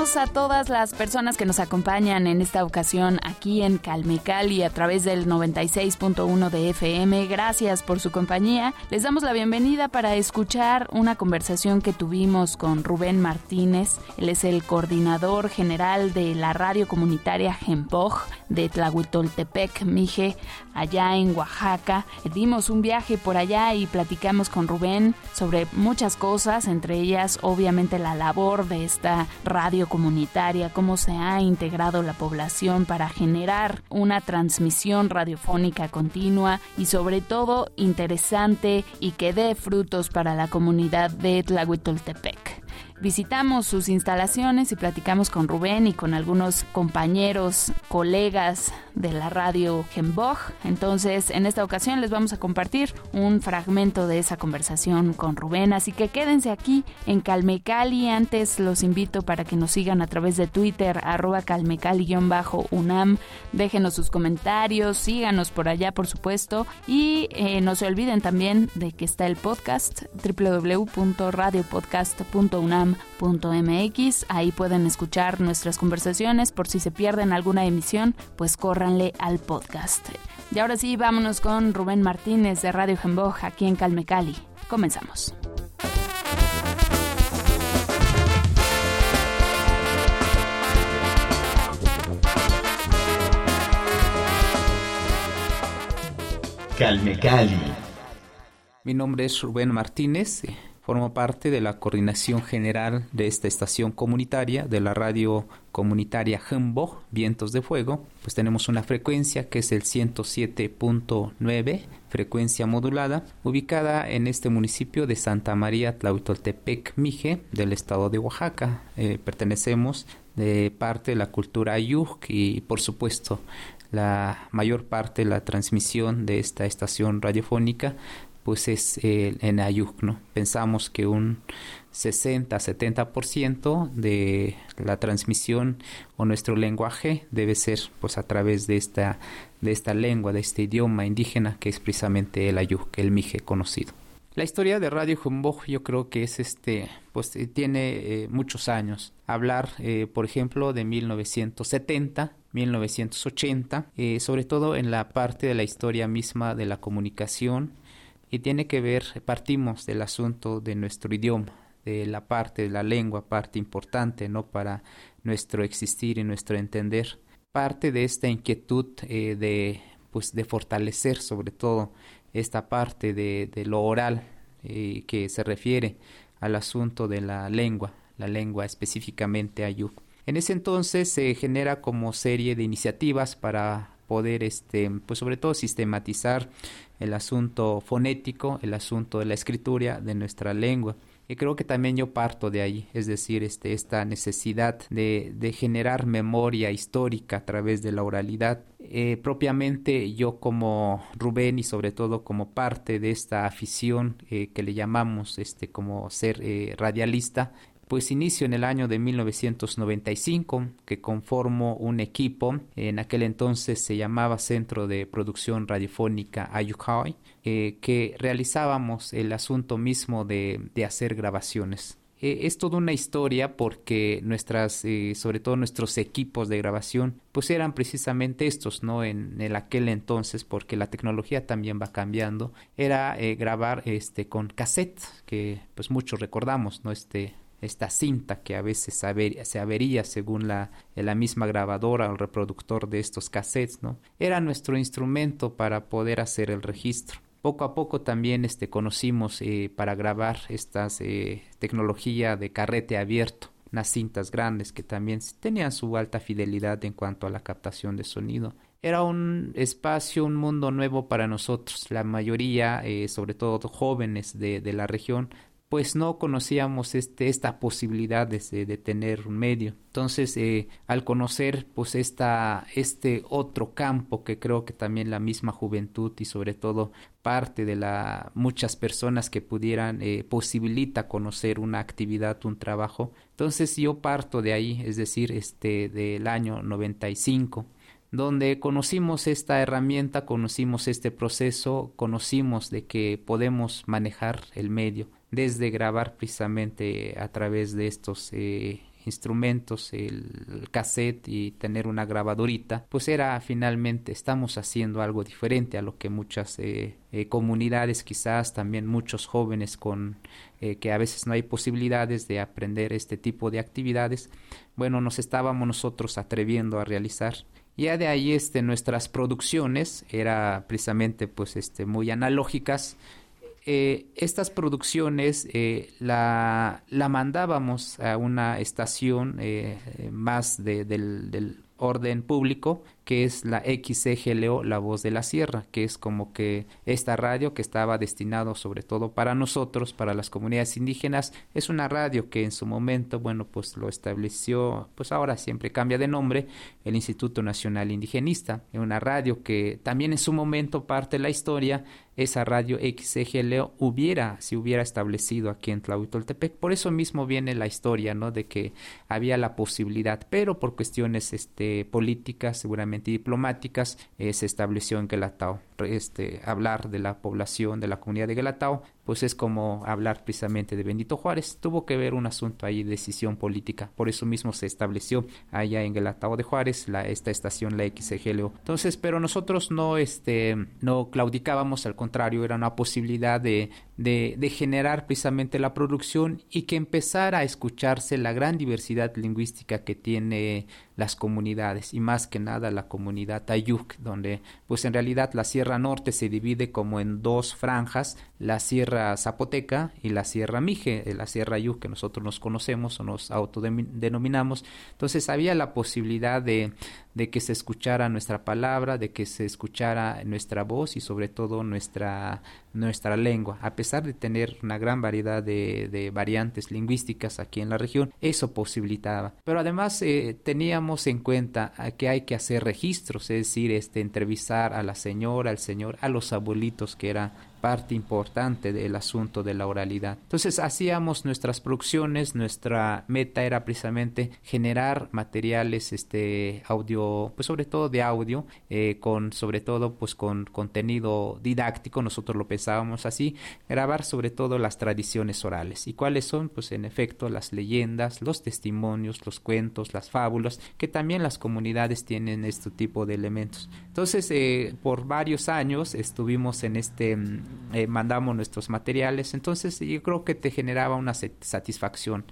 A todas las personas que nos acompañan en esta ocasión aquí en Calmecali a través del 96.1 de FM. Gracias por su compañía. Les damos la bienvenida para escuchar una conversación que tuvimos con Rubén Martínez. Él es el coordinador general de la radio comunitaria Gempoj de Tlahuitoltepec, Mije, allá en Oaxaca. Dimos un viaje por allá y platicamos con Rubén sobre muchas cosas, entre ellas obviamente la labor de esta radio comunitaria, cómo se ha integrado la población para generar una transmisión radiofónica continua y sobre todo interesante y que dé frutos para la comunidad de Tlahuitoltepec. Visitamos sus instalaciones y platicamos con Rubén y con algunos compañeros, colegas de la radio Gembog. Entonces, en esta ocasión les vamos a compartir un fragmento de esa conversación con Rubén. Así que quédense aquí en Calmecali. Antes los invito para que nos sigan a través de Twitter, arroba calmecali-unam. Déjenos sus comentarios, síganos por allá, por supuesto. Y eh, no se olviden también de que está el podcast www.radiopodcast.unam mx Ahí pueden escuchar nuestras conversaciones. Por si se pierden alguna emisión, pues córranle al podcast. Y ahora sí, vámonos con Rubén Martínez de Radio Jemboj aquí en Calmecali. Comenzamos. Calmecali. Mi nombre es Rubén Martínez. Formo parte de la coordinación general de esta estación comunitaria de la radio comunitaria Humboldt, Vientos de Fuego. Pues tenemos una frecuencia que es el 107.9, frecuencia modulada, ubicada en este municipio de Santa María Tlahuitoltepec, Mije, del estado de Oaxaca. Eh, pertenecemos de parte de la cultura Ayuk y por supuesto la mayor parte de la transmisión de esta estación radiofónica pues es eh, en Ayuk, ¿no? Pensamos que un 60-70% de la transmisión o nuestro lenguaje debe ser pues a través de esta, de esta lengua, de este idioma indígena que es precisamente el Ayuk, el Mije conocido. La historia de Radio Humbog yo creo que es este, pues eh, tiene eh, muchos años. Hablar, por ejemplo, de 1970, 1980, sobre todo en la parte de la historia misma de la comunicación, y tiene que ver, partimos del asunto de nuestro idioma, de la parte de la lengua, parte importante, ¿no? Para nuestro existir y nuestro entender. Parte de esta inquietud eh, de, pues, de fortalecer sobre todo esta parte de, de lo oral eh, que se refiere al asunto de la lengua, la lengua específicamente ayuk. En ese entonces se genera como serie de iniciativas para poder, este, pues sobre todo sistematizar el asunto fonético, el asunto de la escritura de nuestra lengua. Y creo que también yo parto de ahí, es decir, este, esta necesidad de, de generar memoria histórica a través de la oralidad. Eh, propiamente yo como Rubén y sobre todo como parte de esta afición eh, que le llamamos este, como ser eh, radialista, pues inicio en el año de 1995 que conformo un equipo, en aquel entonces se llamaba Centro de Producción Radiofónica Ayukhai, eh, que realizábamos el asunto mismo de, hacer grabaciones. Eh, es toda una historia porque nuestras, eh, sobre todo nuestros equipos de grabación, pues eran precisamente estos, ¿no? En, aquel entonces, porque la tecnología también va cambiando, era grabar este con cassette, que pues muchos recordamos, ¿no? Este esta cinta que a veces se avería según la, la misma grabadora o reproductor de estos cassettes, ¿no? Era nuestro instrumento para poder hacer el registro. Poco a poco también este, conocimos eh, para grabar esta eh, tecnología de carrete abierto, unas cintas grandes que también tenían su alta fidelidad en cuanto a la captación de sonido. era un espacio, un mundo nuevo para nosotros. La mayoría, eh, sobre todo jóvenes de, de, la región, pues no conocíamos este, esta posibilidad de, de tener un medio. Entonces, eh, al conocer pues esta, este otro campo que creo que también la misma juventud y sobre todo parte de la muchas personas que pudieran eh, posibilita conocer una actividad, un trabajo. Entonces yo parto de ahí, es decir, este del año 95 donde conocimos esta herramienta, conocimos este proceso, conocimos de que podemos manejar el medio desde grabar precisamente a través de estos eh, instrumentos, el cassette y tener una grabadorita, pues era finalmente estamos haciendo algo diferente a lo que muchas eh, eh, comunidades, quizás también muchos jóvenes con que a veces no hay posibilidades de aprender este tipo de actividades, bueno, nos estábamos nosotros atreviendo a realizar. Ya de ahí este, nuestras producciones era precisamente pues este muy analógicas eh, estas producciones eh, la, mandábamos a una estación eh, más de, del, del, orden público que es la XCGLO, La Voz de la Sierra, que es como que esta radio que estaba destinado sobre todo para nosotros, para las comunidades indígenas, es una radio que en su momento, bueno, pues lo estableció, pues ahora siempre cambia de nombre, el Instituto Nacional Indigenista, una radio que también en su momento parte de la historia, esa radio XCGLO hubiera, si hubiera establecido aquí en Tlahuitoltepec, por eso mismo viene la historia, ¿no? De que había la posibilidad, pero por cuestiones este, políticas, seguramente diplomáticas, eh, se estableció en Guelatao. Este, hablar de la población, de la comunidad de Guelatao, pues es como hablar precisamente de Benito Juárez. Tuvo que ver un asunto ahí, decisión política. Por eso mismo se estableció allá en Guelatao de Juárez la, esta estación, la XGLO. Entonces, pero nosotros no, este, no claudicábamos, al contrario, era una posibilidad de, de, de generar precisamente la producción y que empezara a escucharse la gran diversidad lingüística que tiene las comunidades y más que nada la comunidad Tayuk, donde pues en realidad la Sierra Norte se divide como en dos franjas, la Sierra Zapoteca y la Sierra Mije, eh, la Sierra Yuk que nosotros nos conocemos o nos autodenominamos. Entonces había la posibilidad de, de que se escuchara nuestra palabra, de que se escuchara nuestra voz y sobre todo nuestra, nuestra lengua. A pesar de tener una gran variedad de, de variantes lingüísticas aquí en la región, eso posibilitaba. Pero además eh, teníamos en cuenta que hay que hacer registros, es decir, este, entrevistar a la señora, al señor, a los abuelitos, que era parte importante del asunto de la oralidad. Entonces hacíamos nuestras producciones, nuestra meta era precisamente generar materiales este audio, pues sobre todo de audio, eh, con sobre todo pues con contenido didáctico, nosotros lo pensábamos así, grabar sobre todo las tradiciones orales. ¿Y cuáles son? Pues en efecto las leyendas, los testimonios, los cuentos, las fábulas, que también las comunidades tienen este tipo de elementos. Entonces, eh, por varios años estuvimos en este mm, eh, mandamos nuestros materiales, entonces yo creo que te generaba una satisfacción.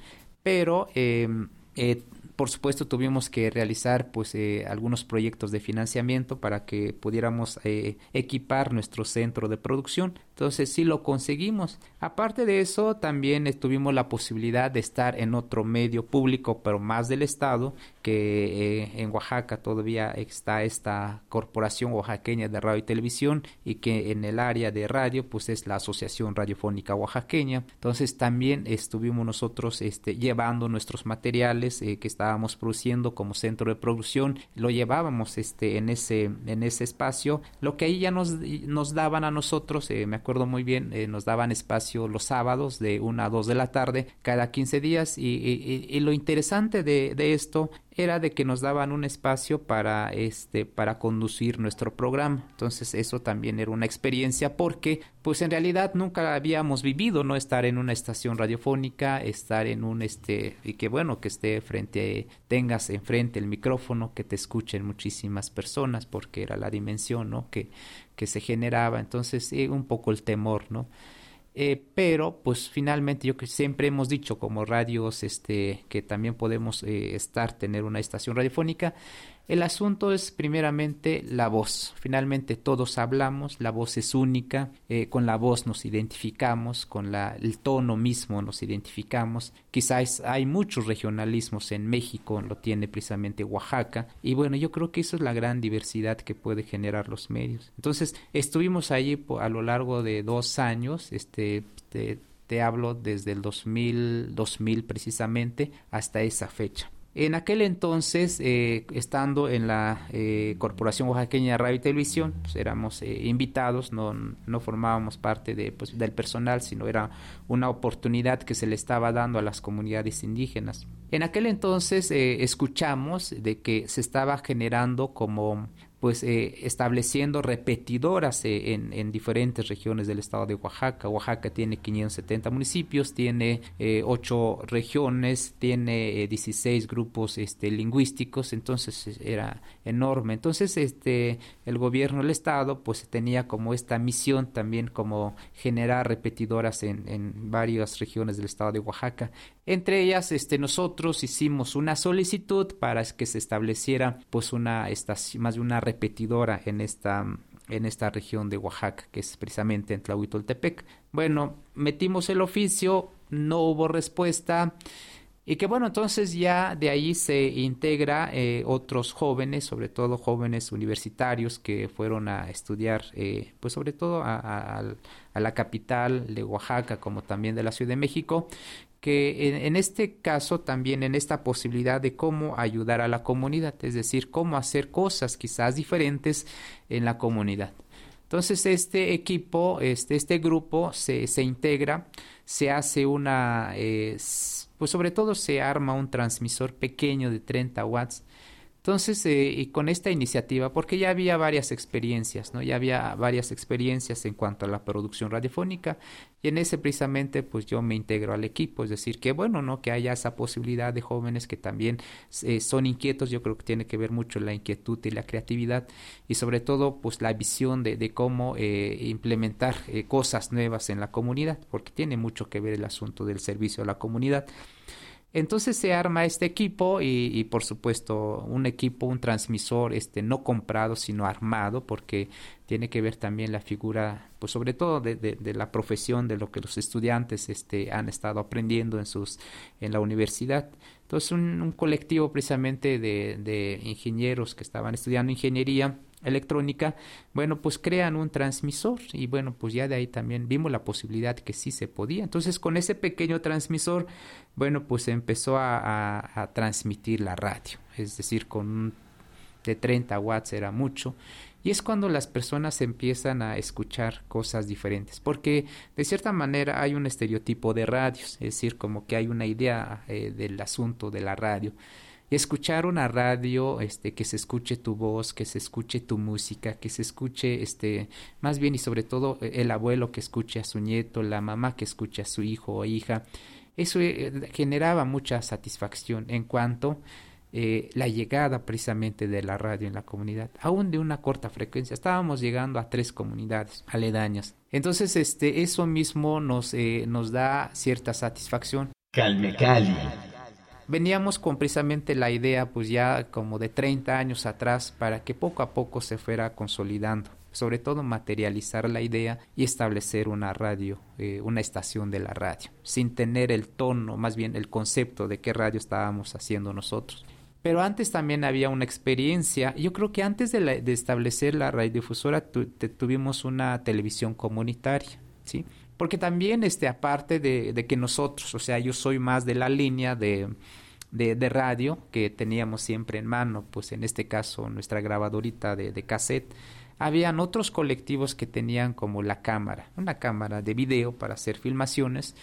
Pero em, eh, por supuesto tuvimos que realizar pues eh, algunos proyectos de financiamiento para que pudiéramos eh, equipar nuestro centro de producción. Entonces sí lo conseguimos. Aparte de eso también tuvimos la posibilidad de estar en otro medio público pero más del estado que eh, en Oaxaca todavía está esta corporación oaxaqueña de radio y televisión y que en el área de radio pues es la asociación radiofónica oaxaqueña. Entonces también estuvimos nosotros este llevando nuestros materiales que estaban estábamos produciendo como centro de producción, lo llevábamos este, en, ese, en ese espacio. Lo que ahí ya nos, nos daban a nosotros, eh, me acuerdo muy bien, eh, nos daban espacio los sábados de una a dos de la tarde cada 15 días y, y, y lo interesante de, de esto era de que nos daban un espacio para este para conducir nuestro programa. Entonces, eso también era una experiencia porque pues en realidad nunca habíamos vivido no estar en una estación radiofónica, estar en un este y que bueno, que esté frente tengas enfrente el micrófono, que te escuchen muchísimas personas porque era la dimensión, ¿no? que que se generaba. Entonces, eh, un poco el temor, ¿no? Eh, pero pues finalmente yo que siempre hemos dicho como radios este que también podemos eh, estar tener una estación radiofónica El asunto es primeramente la voz. Finalmente todos hablamos, la voz es única, eh, con la voz nos identificamos, con la, el tono mismo nos identificamos. Quizás hay muchos regionalismos en México, lo tiene precisamente Oaxaca, y bueno, yo creo que eso es la gran diversidad que puede generar los medios. Entonces, estuvimos allí a lo largo de dos años, este, te, te hablo desde el 2000, 2000 precisamente, hasta esa fecha. En aquel entonces, eh, estando en la eh, Corporación Oaxaqueña de Radio y Televisión, pues, éramos eh, invitados, no, no, formábamos parte pues, del personal, sino era una oportunidad que se le estaba dando a las comunidades indígenas. En aquel entonces escuchamos de que se estaba generando como pues eh, estableciendo repetidoras eh, en, en, diferentes regiones del estado de Oaxaca. Oaxaca tiene 570 municipios, tiene eh, 8 regiones, tiene 16 eh, grupos este, lingüísticos, entonces era enorme. Entonces este, el gobierno del estado pues tenía como esta misión también como generar repetidoras en, en varias regiones del estado de Oaxaca. Entre ellas este, nosotros hicimos una solicitud para que se estableciera pues una estación, más de una repetidora en esta, en esta región de Oaxaca, que es precisamente en Tlahuitoltepec. Bueno, metimos el oficio, no hubo respuesta. Y que bueno, entonces ya de ahí se integra eh, otros jóvenes, sobre todo jóvenes universitarios que fueron a estudiar, eh, pues sobre todo a, a, la capital de Oaxaca como también de la Ciudad de México, que en, este caso también en esta posibilidad de cómo ayudar a la comunidad, es decir, cómo hacer cosas quizás diferentes en la comunidad. Entonces este equipo, este, este grupo se, se integra, se hace una, eh, pues sobre todo se arma un transmisor pequeño de 30 watts entonces, eh, y con esta iniciativa, porque ya había varias experiencias, ¿no? Ya había varias experiencias en cuanto a la producción radiofónica y en ese precisamente pues yo me integro al equipo, es decir, que bueno, ¿no? Que haya esa posibilidad de jóvenes que también eh, son inquietos, yo creo que tiene que ver mucho la inquietud y la creatividad y sobre todo pues la visión de, cómo eh, implementar cosas nuevas en la comunidad, porque tiene mucho que ver el asunto del servicio a la comunidad. Entonces se arma este equipo y, por supuesto un equipo, un transmisor este, no comprado sino armado porque tiene que ver también la figura, pues sobre todo de, la profesión de lo que los estudiantes este, han estado aprendiendo en, sus, en la universidad. Entonces un, colectivo precisamente de ingenieros que estaban estudiando ingeniería electrónica, bueno, pues crean un transmisor y bueno, pues ya de ahí también vimos la posibilidad que sí se podía. Entonces con ese pequeño transmisor, bueno, pues empezó a, transmitir la radio, es decir, con de 30 watts era mucho. Y es cuando las personas empiezan a escuchar cosas diferentes, porque de cierta manera hay un estereotipo de radios, es decir, como que hay una idea eh, del asunto de la radio escuchar una radio, este, que se escuche tu voz, que se escuche tu música, que se escuche, este, más bien y sobre todo eh, el abuelo que escuche a su nieto, la mamá que escuche a su hijo o hija, eso eh, generaba mucha satisfacción en cuanto eh, la llegada precisamente de la radio en la comunidad, aún de una corta frecuencia. Estábamos llegando a tres comunidades aledañas. Entonces, este, eso mismo nos, nos da cierta satisfacción. Calme Cali veníamos con precisamente la idea pues ya como de 30 años atrás para que poco a poco se fuera consolidando sobre todo materializar la idea y establecer una radio, eh, una estación de la radio, sin tener el tono, más bien el concepto de qué radio estábamos haciendo nosotros. Pero antes también había una experiencia, yo creo que antes de, establecer la radiodifusora tuvimos una televisión comunitaria, ¿sí? Porque también, este, aparte de, de, que nosotros, o sea, yo soy más de la línea de, de, radio que teníamos siempre en mano, pues en este caso nuestra grabadorita de, de cassette, habían otros colectivos que tenían como la cámara, una cámara de video para hacer filmaciones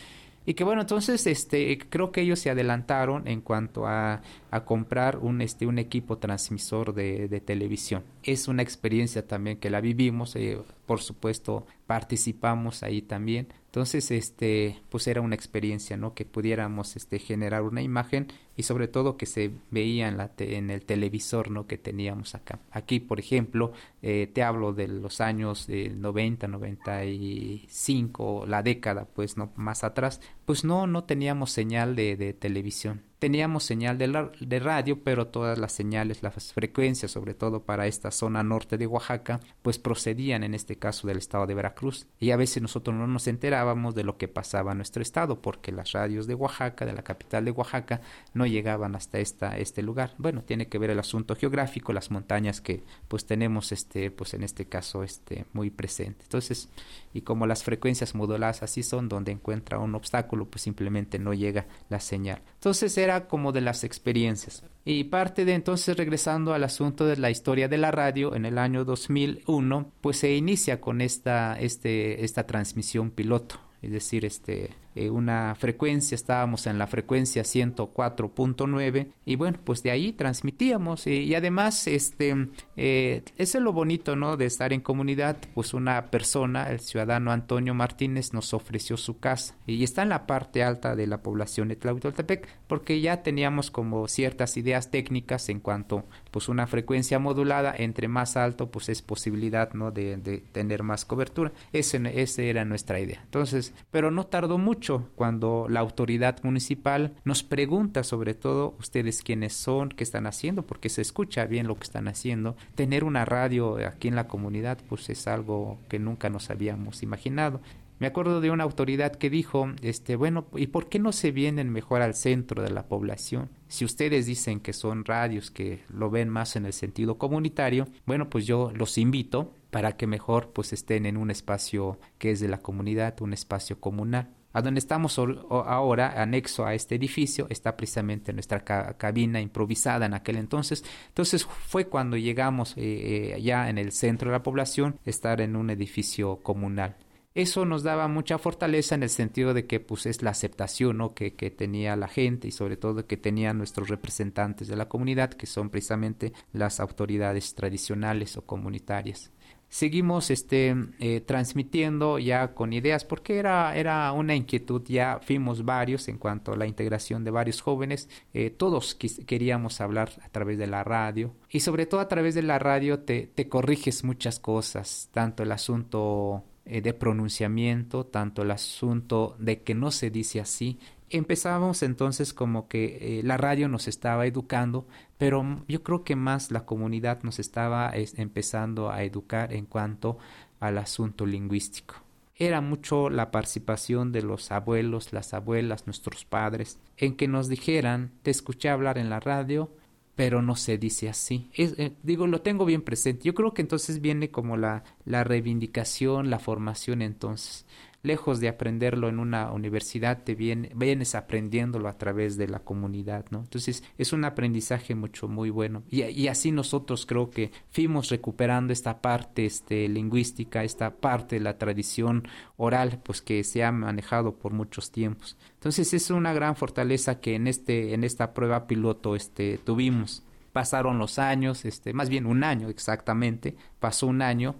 y que bueno, entonces este creo que ellos se adelantaron en cuanto a, a comprar un este un equipo transmisor de, de, televisión. Es una experiencia también que la vivimos, eh, por supuesto participamos ahí también. Entonces, este, pues era una experiencia, ¿no? Que pudiéramos este generar una imagen y sobre todo que se veía en, la en el televisor ¿no? que teníamos acá. Aquí, por ejemplo, eh, te hablo de los años de 90, 95, la década, pues no más atrás, pues no, no teníamos señal de, de televisión teníamos señal de, de, radio, pero todas las señales, las frecuencias, sobre todo para esta zona norte de Oaxaca, pues procedían en este caso del estado de Veracruz. Y a veces nosotros no nos enterábamos de lo que pasaba en nuestro estado, porque las radios de Oaxaca, de la capital de Oaxaca, no llegaban hasta este lugar. Bueno, tiene que ver el asunto geográfico, las montañas que pues tenemos este, pues en este caso este, muy presente. Entonces, y como las frecuencias moduladas así son, donde encuentra un obstáculo, pues simplemente no llega la señal. Entonces era como de las experiencias. Y parte de entonces regresando al asunto de la historia de la radio en el año 2001, pues se inicia con esta, este, esta transmisión piloto es decir, este, eh, una frecuencia, estábamos en la frecuencia 104.9 y bueno, pues de ahí transmitíamos y, además, este, eh, es lo bonito, ¿no? De estar en comunidad, pues una persona, el ciudadano Antonio Martínez, nos ofreció su casa y está en la parte alta de la población de Tlahuitoltepec porque ya teníamos como ciertas ideas técnicas en cuanto, pues una frecuencia modulada, entre más alto, pues es posibilidad, ¿no? De, de tener más cobertura. Ese, esa era nuestra idea. Entonces, pero no tardó mucho cuando la autoridad municipal nos pregunta sobre todo ustedes quiénes son, qué están haciendo, porque se escucha bien lo que están haciendo. Tener una radio aquí en la comunidad pues es algo que nunca nos habíamos imaginado. Me acuerdo de una autoridad que dijo, este, bueno, ¿y por qué no se vienen mejor al centro de la población? Si ustedes dicen que son radios que lo ven más en el sentido comunitario, bueno, pues yo los invito para que mejor pues estén en un espacio que es de la comunidad, un espacio comunal. A donde estamos ahora, anexo a este edificio, está precisamente nuestra cabina improvisada en aquel entonces. Entonces fue cuando llegamos eh, eh, ya en el centro de la población, estar en un edificio comunal. Eso nos daba mucha fortaleza en el sentido de que pues es la aceptación ¿no? que, que tenía la gente y sobre todo que tenían nuestros representantes de la comunidad, que son precisamente las autoridades tradicionales o comunitarias seguimos este, eh, transmitiendo ya con ideas, porque era, era una inquietud, ya fuimos varios en cuanto a la integración de varios jóvenes, eh, todos queríamos hablar a través de la radio y sobre todo a través de la radio te, te corriges muchas cosas, tanto el asunto eh, de pronunciamiento, tanto el asunto de que no se dice así, Empezábamos entonces como que eh, la radio nos estaba educando, pero yo creo que más la comunidad nos estaba empezando a educar en cuanto al asunto lingüístico. Era mucho la participación de los abuelos, las abuelas, nuestros padres, en que nos dijeran, te escuché hablar en la radio, pero no se dice así. Eh, digo, lo tengo bien presente. Yo creo que entonces viene como la, la reivindicación, la formación entonces lejos de aprenderlo en una universidad, te vienes aprendiéndolo a través de la comunidad, ¿no? Entonces es un aprendizaje mucho, muy bueno. Y, así nosotros creo que fuimos recuperando esta parte este, lingüística, esta parte de la tradición oral, pues que se ha manejado por muchos tiempos. Entonces es una gran fortaleza que en, este, en esta prueba piloto este, tuvimos pasaron los años, este, más bien un año exactamente, pasó un año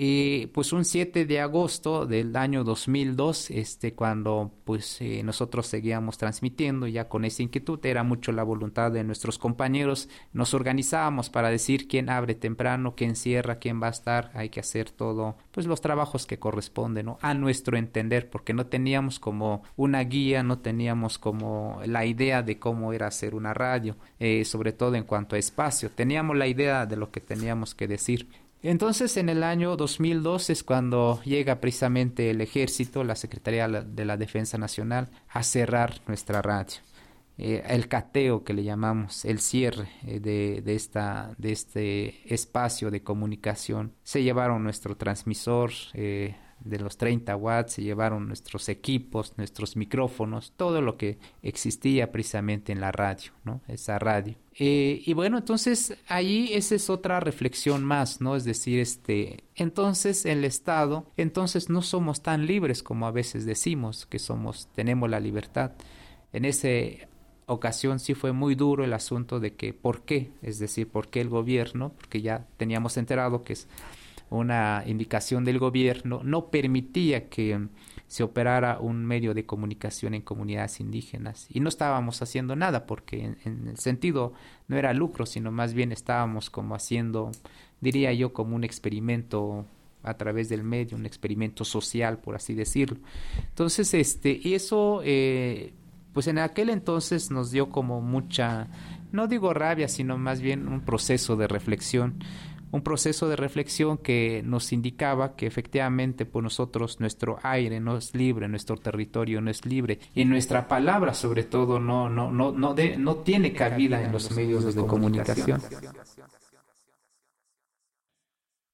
y pues un 7 de agosto del año 2002, este, cuando pues eh, nosotros seguíamos transmitiendo ya con esa inquietud, era mucho la voluntad de nuestros compañeros, nos organizábamos para decir quién abre temprano, quién cierra, quién va a estar, hay que hacer todo, pues los trabajos que corresponden, ¿no? A nuestro entender, porque no teníamos como una guía, no teníamos como la idea de cómo era hacer una radio, eh, sobre todo en cuanto a espacio, teníamos la idea de lo que teníamos que decir entonces, en el año 2002 es cuando llega precisamente el ejército, la Secretaría de la Defensa Nacional, a cerrar nuestra radio. Eh, el cateo que le llamamos, el cierre eh, de, de, esta, de este espacio de comunicación. Se llevaron nuestro transmisor, eh, de los 30 watts, se llevaron nuestros equipos, nuestros micrófonos, todo lo que existía precisamente en la radio, ¿no? Esa radio. Eh, y bueno, entonces ahí esa es otra reflexión más, ¿no? Es decir, este, entonces el Estado, entonces no somos tan libres como a veces decimos que somos, tenemos la libertad. En esa ocasión sí fue muy duro el asunto de que por qué, es decir, por qué el gobierno, porque ya teníamos enterado que es una indicación del gobierno, no permitía que se operara un medio de comunicación en comunidades indígenas. Y no estábamos haciendo nada porque en, el sentido no era lucro, sino más bien estábamos como haciendo, diría yo, como un experimento a través del medio, un experimento social, por así decirlo. Entonces, este, y eso, eh, pues en aquel entonces nos dio como mucha, no digo rabia, sino más bien un proceso de reflexión un proceso de reflexión que nos indicaba que efectivamente por nosotros nuestro aire no es libre, nuestro territorio no es libre y nuestra palabra sobre todo no no no no, no tiene cabida en los medios de comunicación.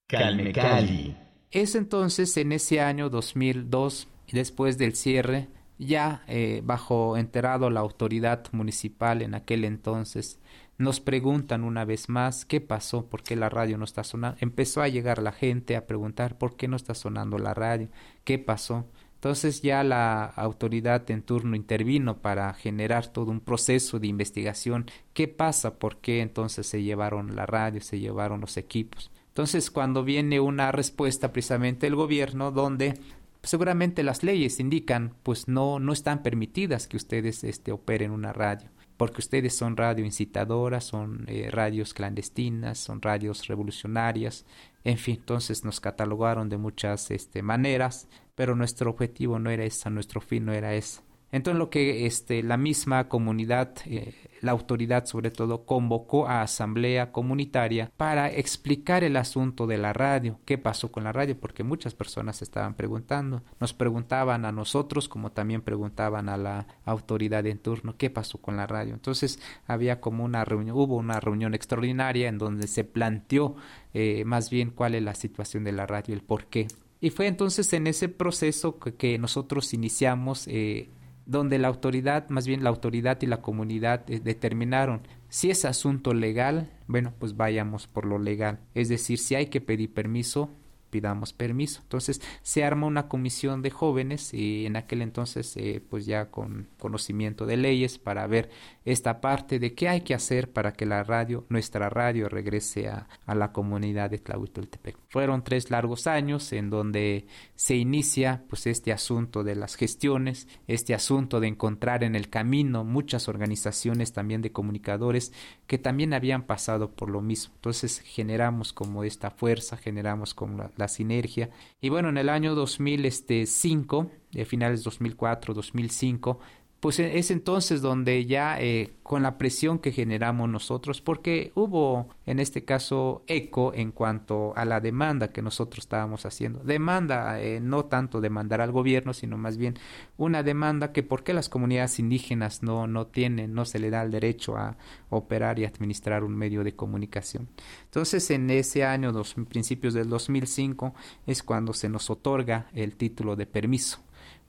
Calme Cali. Es entonces en ese año 2002, después del cierre, ya eh, bajo enterado la autoridad municipal en aquel entonces, nos preguntan una vez más qué pasó, por qué la radio no está sonando. Empezó a llegar la gente a preguntar por qué no está sonando la radio, qué pasó. Entonces ya la autoridad en turno intervino para generar todo un proceso de investigación. ¿Qué pasa? ¿Por qué entonces se llevaron la radio, se llevaron los equipos? Entonces cuando viene una respuesta precisamente del gobierno donde seguramente las leyes indican pues no no están permitidas que ustedes este operen una radio porque ustedes son radio incitadoras, son eh, radios clandestinas, son radios revolucionarias, en fin, entonces nos catalogaron de muchas este, maneras, pero nuestro objetivo no era esa, nuestro fin no era ese. Entonces lo que este, la misma comunidad, eh, la autoridad sobre todo, convocó a asamblea comunitaria para explicar el asunto de la radio, qué pasó con la radio, porque muchas personas estaban preguntando, nos preguntaban a nosotros como también preguntaban a la autoridad en turno, qué pasó con la radio. Entonces había como una reunión, hubo una reunión extraordinaria en donde se planteó eh, más bien cuál es la situación de la radio, el por qué. Y fue entonces en ese proceso que, nosotros iniciamos eh, donde la autoridad, más bien la autoridad y la comunidad eh, determinaron si es asunto legal, bueno, pues vayamos por lo legal. Es decir, si hay que pedir permiso, pidamos permiso. Entonces se arma una comisión de jóvenes y en aquel entonces eh, pues ya con conocimiento de leyes para ver esta parte de qué hay que hacer para que la radio, nuestra radio regrese a, la comunidad de Tlahuitoltepec. Fueron tres largos años en donde se inicia pues este asunto de las gestiones, este asunto de encontrar en el camino muchas organizaciones también de comunicadores que también habían pasado por lo mismo. Entonces generamos como esta fuerza, generamos como la sinergia. Y bueno, en el año 2005, de finales 2004, 2005, pues e, es entonces donde ya eh, con la presión que generamos nosotros, porque hubo en este caso eco en cuanto a la demanda que nosotros estábamos haciendo. Demanda, eh, no tanto demandar al gobierno, sino más bien una demanda que por qué las comunidades indígenas no, no tienen, no se le da el derecho a operar y administrar un medio de comunicación. Entonces en ese año, dos, principios del 2005, es cuando se nos otorga el título de permiso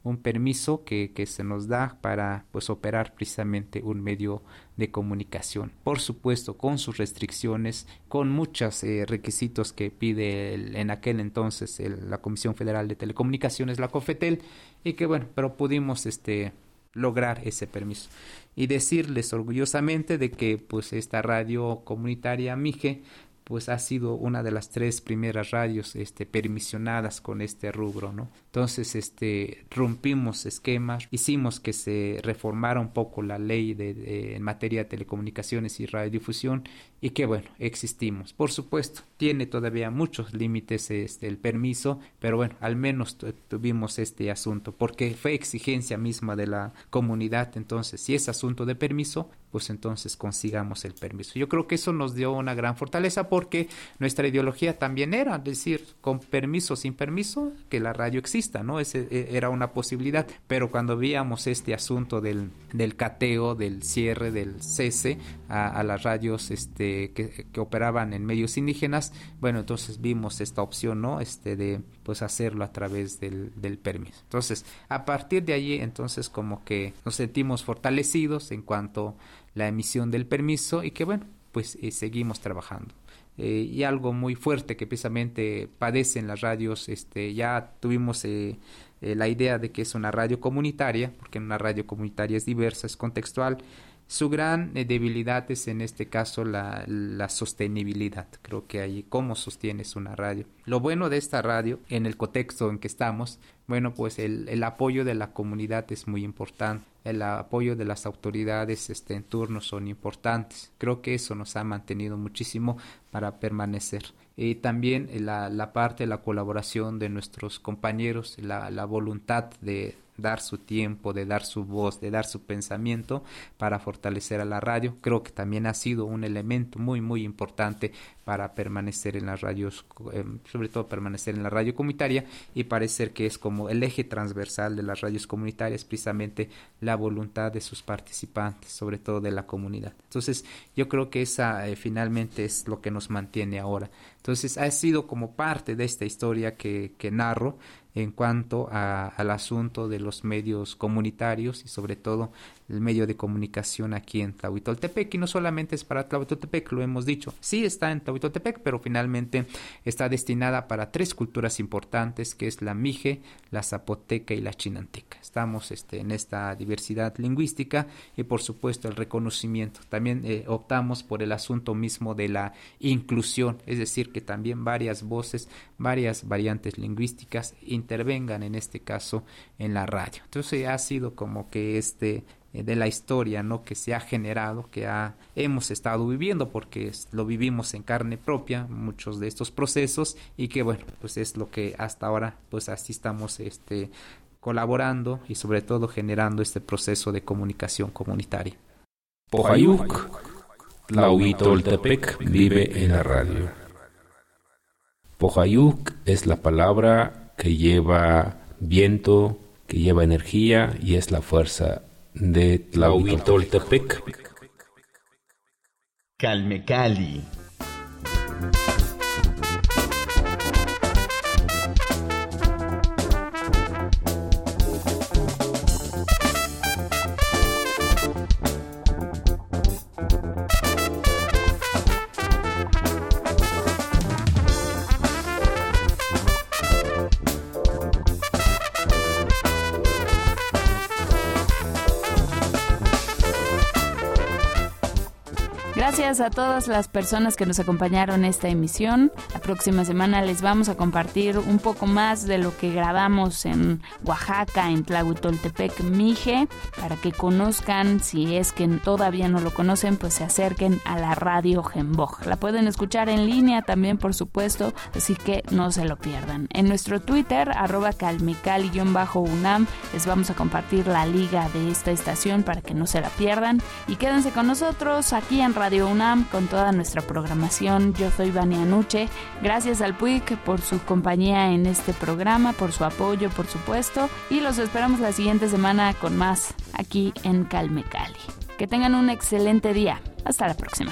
un permiso que, que, se nos da para pues operar precisamente un medio de comunicación. Por supuesto con sus restricciones con muchos eh, requisitos que pide en aquel entonces la Comisión Federal de Telecomunicaciones la COFETEL y que bueno pero pudimos este lograr ese permiso. Y decirles orgullosamente de que pues esta radio comunitaria Mije pues ha sido una de las tres primeras radios este, permisionadas con este rubro, ¿no? Entonces, este, rompimos esquemas, hicimos que se reformara un poco la ley de, en materia de telecomunicaciones y radiodifusión y que, bueno, existimos. Por supuesto, tiene todavía muchos límites este, el permiso, pero bueno, al menos tuvimos este asunto, porque fue exigencia misma de la comunidad, entonces, si es asunto de permiso, pues entonces consigamos el permiso. Yo creo que eso nos dio una gran fortaleza porque nuestra ideología también era decir, con permiso, sin permiso, que la radio exista, ¿no? Ese e, era una posibilidad, pero cuando veíamos este asunto del, del cateo, del cierre, del cese a, las radios este, que, que, operaban en medios indígenas, bueno, entonces vimos esta opción, ¿no? Este de pues hacerlo a través del, permiso. Entonces, a partir de allí, entonces como que nos sentimos fortalecidos en cuanto la emisión del permiso y que bueno, pues eh, seguimos trabajando. Eh, y algo muy fuerte que precisamente padecen las radios, este, ya tuvimos eh, la idea de que es una radio comunitaria, porque una radio comunitaria es diversa, es contextual, Su gran eh, debilidad es en este caso la, la, sostenibilidad. Creo que ahí cómo sostienes una radio. Lo bueno de esta radio, en el contexto en que estamos, bueno, pues el, el apoyo de la comunidad es muy importante. El apoyo de las autoridades este, en turno son importantes. Creo que eso nos ha mantenido muchísimo para permanecer. Y también la, la parte la colaboración de nuestros compañeros, la, la voluntad de, dar su tiempo, de dar su voz, de dar su pensamiento para fortalecer a la radio. Creo que también ha sido un elemento muy, muy importante para permanecer en las radios, em, sobre todo permanecer en la radio comunitaria y parecer que es como el eje transversal de las radios comunitarias, precisamente la voluntad de sus participantes, sobre todo de la comunidad. Entonces, yo creo que esa eh, finalmente es lo que nos mantiene ahora. Entonces, ha sido como parte de esta historia que, que narro en cuanto al asunto de los medios comunitarios y sobre todo el medio de comunicación aquí en Tlahuitoltepec y no solamente es para Tlahuitoltepec, lo hemos dicho, sí está en Tlahuitoltepec, pero finalmente está destinada para tres culturas importantes que es la Mije, la Zapoteca y la Chinanteca. Estamos este, en esta diversidad lingüística y por supuesto el reconocimiento. También eh, optamos por el asunto mismo de la inclusión, es decir, que también varias voces, varias variantes lingüísticas intervengan en este caso en la radio. Entonces ha sido como que este eh, de la historia no que se ha generado que ha, hemos estado viviendo porque lo vivimos en carne propia muchos de estos procesos y que bueno pues es lo que hasta ahora pues así estamos este colaborando y sobre todo generando este proceso de comunicación comunitaria. Pojayuk Tlahuitoltepec vive en la radio. Pojayuk es la palabra que lleva viento, que lleva energía y es la fuerza de Tlahuitoltepec. Calme Cali. Gracias a todas las personas que nos acompañaron en esta emisión. Próxima semana les vamos a compartir un poco más de lo que grabamos en Oaxaca, en Tlahuitoltepec, Mije, para que conozcan, si es que todavía no lo conocen, pues se acerquen a la radio Gemboj. La pueden escuchar en línea también, por supuesto, así que no se lo pierdan. En nuestro Twitter, arroba calmical-unam, les vamos a compartir la liga de esta estación para que no se la pierdan. Y quédense con nosotros aquí en Radio UNAM con toda nuestra programación. Yo soy Vania Nuche. Gracias al PUIC por su compañía en este programa, por su apoyo, por supuesto. Y los esperamos la siguiente semana con más aquí en Calme Cali. Que tengan un excelente día. Hasta la próxima.